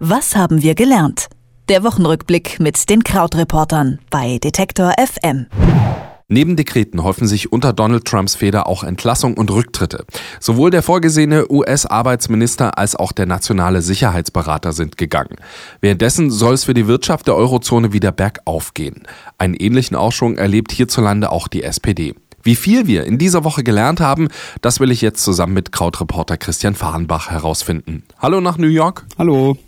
Was haben wir gelernt? Der Wochenrückblick mit den Krautreportern bei Detektor FM. Neben Dekreten häufen sich unter Donald Trumps Feder auch Entlassung und Rücktritte. Sowohl der vorgesehene US-Arbeitsminister als auch der nationale Sicherheitsberater sind gegangen. Währenddessen soll es für die Wirtschaft der Eurozone wieder bergauf gehen. Einen ähnlichen Aufschwung erlebt hierzulande auch die SPD. Wie viel wir in dieser Woche gelernt haben, das will ich jetzt zusammen mit Krautreporter Christian Fahrenbach herausfinden. Hallo nach New York. Hallo.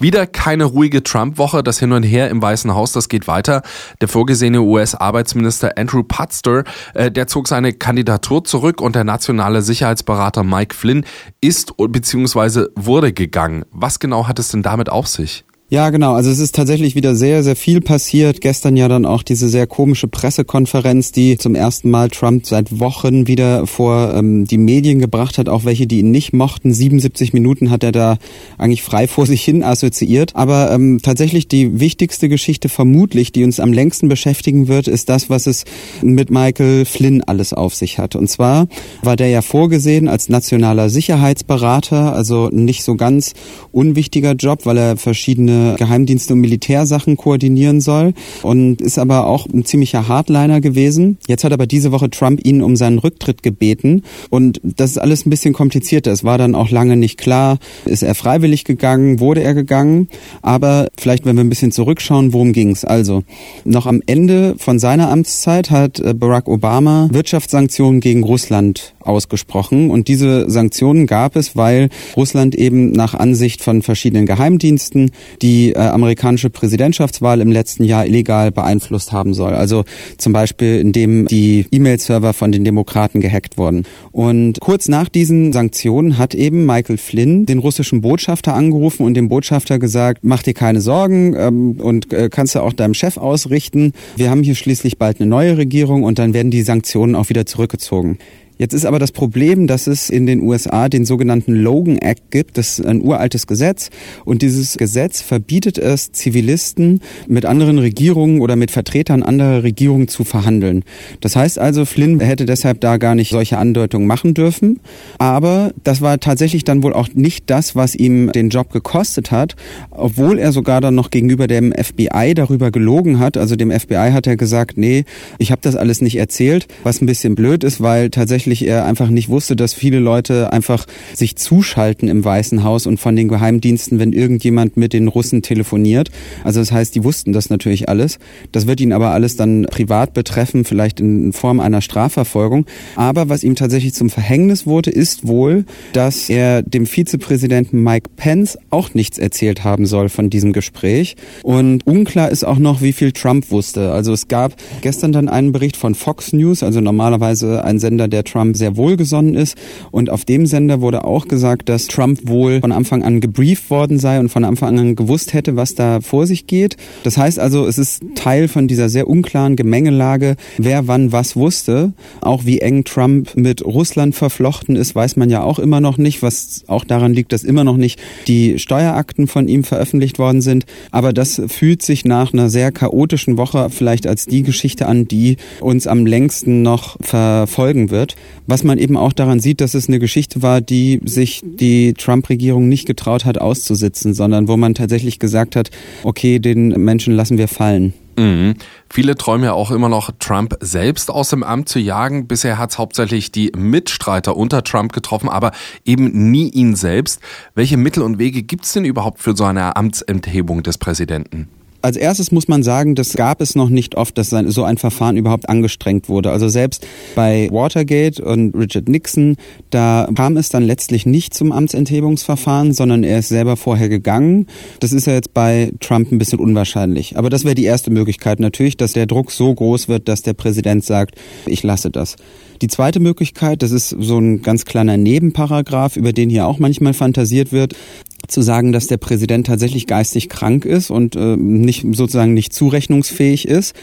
Wieder keine ruhige Trump-Woche, das Hin und Her im Weißen Haus, das geht weiter. Der vorgesehene US-Arbeitsminister Andrew Putster, äh, der zog seine Kandidatur zurück und der nationale Sicherheitsberater Mike Flynn ist bzw. wurde gegangen. Was genau hat es denn damit auf sich? Ja, genau. Also es ist tatsächlich wieder sehr, sehr viel passiert. Gestern ja dann auch diese sehr komische Pressekonferenz, die zum ersten Mal Trump seit Wochen wieder vor ähm, die Medien gebracht hat, auch welche, die ihn nicht mochten. 77 Minuten hat er da eigentlich frei vor sich hin assoziiert. Aber ähm, tatsächlich die wichtigste Geschichte vermutlich, die uns am längsten beschäftigen wird, ist das, was es mit Michael Flynn alles auf sich hat. Und zwar war der ja vorgesehen als nationaler Sicherheitsberater, also nicht so ganz unwichtiger Job, weil er verschiedene Geheimdienste und Militärsachen koordinieren soll und ist aber auch ein ziemlicher Hardliner gewesen. Jetzt hat aber diese Woche Trump ihn um seinen Rücktritt gebeten und das ist alles ein bisschen komplizierter. Es war dann auch lange nicht klar, ist er freiwillig gegangen, wurde er gegangen, aber vielleicht, wenn wir ein bisschen zurückschauen, worum ging's? Also, noch am Ende von seiner Amtszeit hat äh, Barack Obama Wirtschaftssanktionen gegen Russland ausgesprochen und diese Sanktionen gab es, weil Russland eben nach Ansicht von verschiedenen Geheimdiensten die äh, amerikanische Präsidentschaftswahl im letzten Jahr illegal beeinflusst haben soll. Also zum Beispiel, indem die E-Mail-Server von den Demokraten gehackt wurden. Und kurz nach diesen Sanktionen hat eben Michael Flynn den russischen Botschafter angerufen und dem Botschafter gesagt, mach dir keine Sorgen ähm, und äh, kannst du auch deinem Chef ausrichten. Wir haben hier schließlich bald eine neue Regierung und dann werden die Sanktionen auch wieder zurückgezogen. Jetzt ist aber das Problem, dass es in den USA den sogenannten Logan Act gibt. Das ist ein uraltes Gesetz. Und dieses Gesetz verbietet es, Zivilisten mit anderen Regierungen oder mit Vertretern anderer Regierungen zu verhandeln. Das heißt also, Flynn hätte deshalb da gar nicht solche Andeutungen machen dürfen. Aber das war tatsächlich dann wohl auch nicht das, was ihm den Job gekostet hat, obwohl er sogar dann noch gegenüber dem FBI darüber gelogen hat. Also dem FBI hat er gesagt, nee, ich habe das alles nicht erzählt, was ein bisschen blöd ist, weil tatsächlich tatsächlich er einfach nicht wusste, dass viele Leute einfach sich zuschalten im Weißen Haus und von den Geheimdiensten, wenn irgendjemand mit den Russen telefoniert. Also das heißt, die wussten das natürlich alles. Das wird ihn aber alles dann privat betreffen, vielleicht in Form einer Strafverfolgung. Aber was ihm tatsächlich zum Verhängnis wurde, ist wohl, dass er dem Vizepräsidenten Mike Pence auch nichts erzählt haben soll von diesem Gespräch. Und unklar ist auch noch, wie viel Trump wusste. Also es gab gestern dann einen Bericht von Fox News, also normalerweise ein Sender, der Trump sehr wohlgesonnen ist. Und auf dem Sender wurde auch gesagt, dass Trump wohl von Anfang an gebrieft worden sei und von Anfang an gewusst hätte, was da vor sich geht. Das heißt also, es ist Teil von dieser sehr unklaren Gemengelage, wer wann was wusste. Auch wie eng Trump mit Russland verflochten ist, weiß man ja auch immer noch nicht, was auch daran liegt, dass immer noch nicht die Steuerakten von ihm veröffentlicht worden sind. Aber das fühlt sich nach einer sehr chaotischen Woche vielleicht als die Geschichte an, die uns am längsten noch verfolgen wird. Was man eben auch daran sieht, dass es eine Geschichte war, die sich die Trump-Regierung nicht getraut hat auszusitzen, sondern wo man tatsächlich gesagt hat, okay, den Menschen lassen wir fallen. Mhm. Viele träumen ja auch immer noch, Trump selbst aus dem Amt zu jagen. Bisher hat es hauptsächlich die Mitstreiter unter Trump getroffen, aber eben nie ihn selbst. Welche Mittel und Wege gibt es denn überhaupt für so eine Amtsenthebung des Präsidenten? Als erstes muss man sagen, das gab es noch nicht oft, dass so ein Verfahren überhaupt angestrengt wurde. Also selbst bei Watergate und Richard Nixon, da kam es dann letztlich nicht zum Amtsenthebungsverfahren, sondern er ist selber vorher gegangen. Das ist ja jetzt bei Trump ein bisschen unwahrscheinlich. Aber das wäre die erste Möglichkeit natürlich, dass der Druck so groß wird, dass der Präsident sagt, ich lasse das. Die zweite Möglichkeit, das ist so ein ganz kleiner Nebenparagraph, über den hier auch manchmal fantasiert wird, zu sagen, dass der Präsident tatsächlich geistig krank ist und äh, nicht sozusagen nicht zurechnungsfähig ist.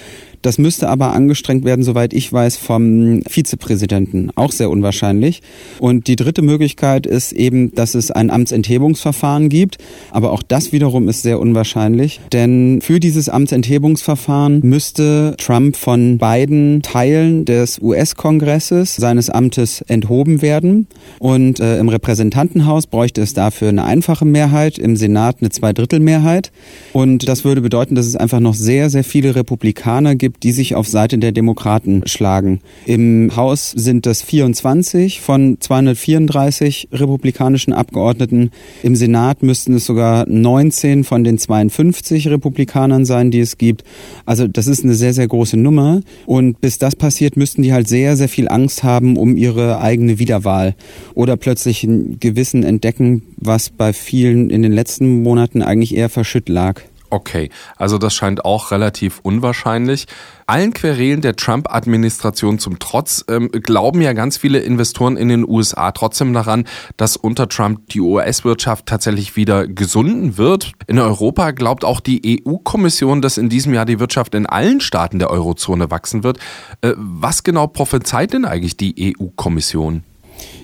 Das müsste aber angestrengt werden, soweit ich weiß, vom Vizepräsidenten. Auch sehr unwahrscheinlich. Und die dritte Möglichkeit ist eben, dass es ein Amtsenthebungsverfahren gibt. Aber auch das wiederum ist sehr unwahrscheinlich. Denn für dieses Amtsenthebungsverfahren müsste Trump von beiden Teilen des US-Kongresses seines Amtes enthoben werden. Und äh, im Repräsentantenhaus bräuchte es dafür eine einfache Mehrheit, im Senat eine Zweidrittelmehrheit. Und das würde bedeuten, dass es einfach noch sehr, sehr viele Republikaner gibt, die sich auf Seite der Demokraten schlagen. Im Haus sind das 24 von 234 republikanischen Abgeordneten. Im Senat müssten es sogar 19 von den 52 Republikanern sein, die es gibt. Also das ist eine sehr, sehr große Nummer. Und bis das passiert, müssten die halt sehr, sehr viel Angst haben um ihre eigene Wiederwahl. Oder plötzlich ein Gewissen entdecken, was bei vielen in den letzten Monaten eigentlich eher verschütt lag. Okay, also das scheint auch relativ unwahrscheinlich. Allen Querelen der Trump-Administration zum Trotz ähm, glauben ja ganz viele Investoren in den USA trotzdem daran, dass unter Trump die US-Wirtschaft tatsächlich wieder gesunden wird. In Europa glaubt auch die EU-Kommission, dass in diesem Jahr die Wirtschaft in allen Staaten der Eurozone wachsen wird. Äh, was genau prophezeit denn eigentlich die EU-Kommission?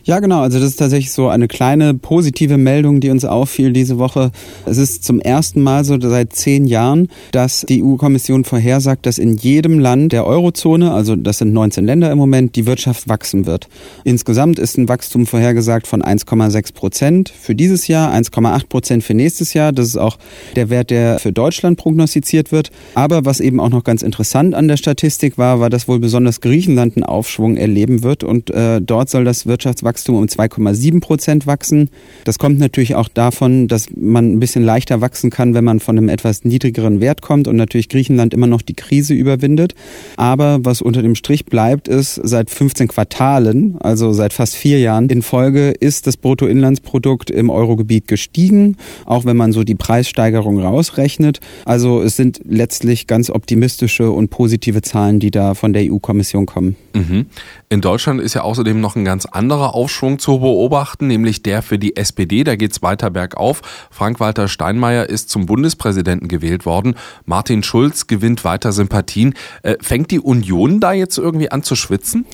Ja, genau. Also das ist tatsächlich so eine kleine positive Meldung, die uns auffiel diese Woche. Es ist zum ersten Mal so seit zehn Jahren, dass die EU-Kommission vorhersagt, dass in jedem Land der Eurozone, also das sind 19 Länder im Moment, die Wirtschaft wachsen wird. Insgesamt ist ein Wachstum vorhergesagt von 1,6 Prozent für dieses Jahr, 1,8 Prozent für nächstes Jahr. Das ist auch der Wert, der für Deutschland prognostiziert wird. Aber was eben auch noch ganz interessant an der Statistik war, war, dass wohl besonders Griechenland einen Aufschwung erleben wird und äh, dort soll das Wirtschaftswachstum Wachstum um 2,7 Prozent wachsen. Das kommt natürlich auch davon, dass man ein bisschen leichter wachsen kann, wenn man von einem etwas niedrigeren Wert kommt und natürlich Griechenland immer noch die Krise überwindet. Aber was unter dem Strich bleibt, ist, seit 15 Quartalen, also seit fast vier Jahren in Folge, ist das Bruttoinlandsprodukt im Eurogebiet gestiegen, auch wenn man so die Preissteigerung rausrechnet. Also es sind letztlich ganz optimistische und positive Zahlen, die da von der EU-Kommission kommen. Mhm. In Deutschland ist ja außerdem noch ein ganz anderer Aufschwung zu beobachten, nämlich der für die SPD. Da geht es weiter bergauf. Frank-Walter Steinmeier ist zum Bundespräsidenten gewählt worden. Martin Schulz gewinnt weiter Sympathien. Äh, fängt die Union da jetzt irgendwie an zu schwitzen?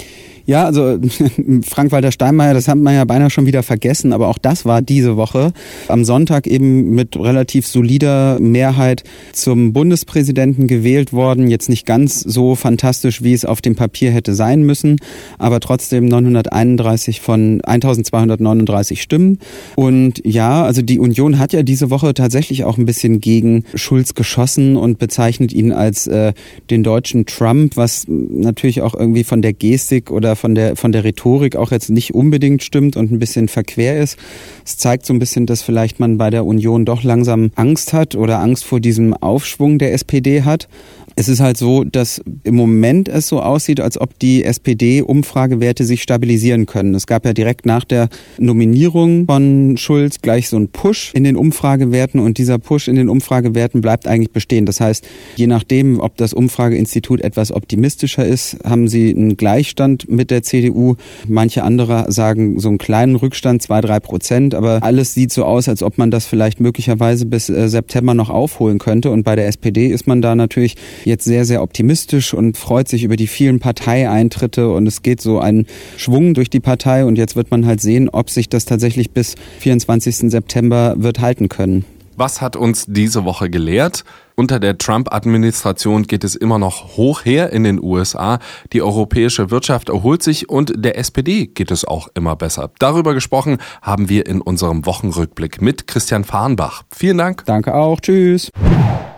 Ja, also Frank-Walter Steinmeier, das hat man ja beinahe schon wieder vergessen, aber auch das war diese Woche. Am Sonntag eben mit relativ solider Mehrheit zum Bundespräsidenten gewählt worden. Jetzt nicht ganz so fantastisch, wie es auf dem Papier hätte sein müssen, aber trotzdem 931 von 1239 Stimmen. Und ja, also die Union hat ja diese Woche tatsächlich auch ein bisschen gegen Schulz geschossen und bezeichnet ihn als äh, den deutschen Trump, was natürlich auch irgendwie von der Gestik oder von der, von der Rhetorik auch jetzt nicht unbedingt stimmt und ein bisschen verquer ist. Es zeigt so ein bisschen, dass vielleicht man bei der Union doch langsam Angst hat oder Angst vor diesem Aufschwung der SPD hat. Es ist halt so, dass im Moment es so aussieht, als ob die SPD-Umfragewerte sich stabilisieren können. Es gab ja direkt nach der Nominierung von Schulz gleich so einen Push in den Umfragewerten und dieser Push in den Umfragewerten bleibt eigentlich bestehen. Das heißt, je nachdem, ob das Umfrageinstitut etwas optimistischer ist, haben sie einen Gleichstand mit der CDU. Manche andere sagen so einen kleinen Rückstand, zwei, drei Prozent, aber alles sieht so aus, als ob man das vielleicht möglicherweise bis äh, September noch aufholen könnte. Und bei der SPD ist man da natürlich jetzt sehr, sehr optimistisch und freut sich über die vielen Parteieintritte und es geht so ein Schwung durch die Partei und jetzt wird man halt sehen, ob sich das tatsächlich bis 24. September wird halten können. Was hat uns diese Woche gelehrt? Unter der Trump-Administration geht es immer noch hoch her in den USA. Die europäische Wirtschaft erholt sich und der SPD geht es auch immer besser. Darüber gesprochen haben wir in unserem Wochenrückblick mit Christian Fahrenbach. Vielen Dank. Danke auch. Tschüss.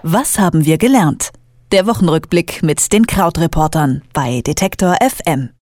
Was haben wir gelernt? Der Wochenrückblick mit den Krautreportern bei Detektor FM.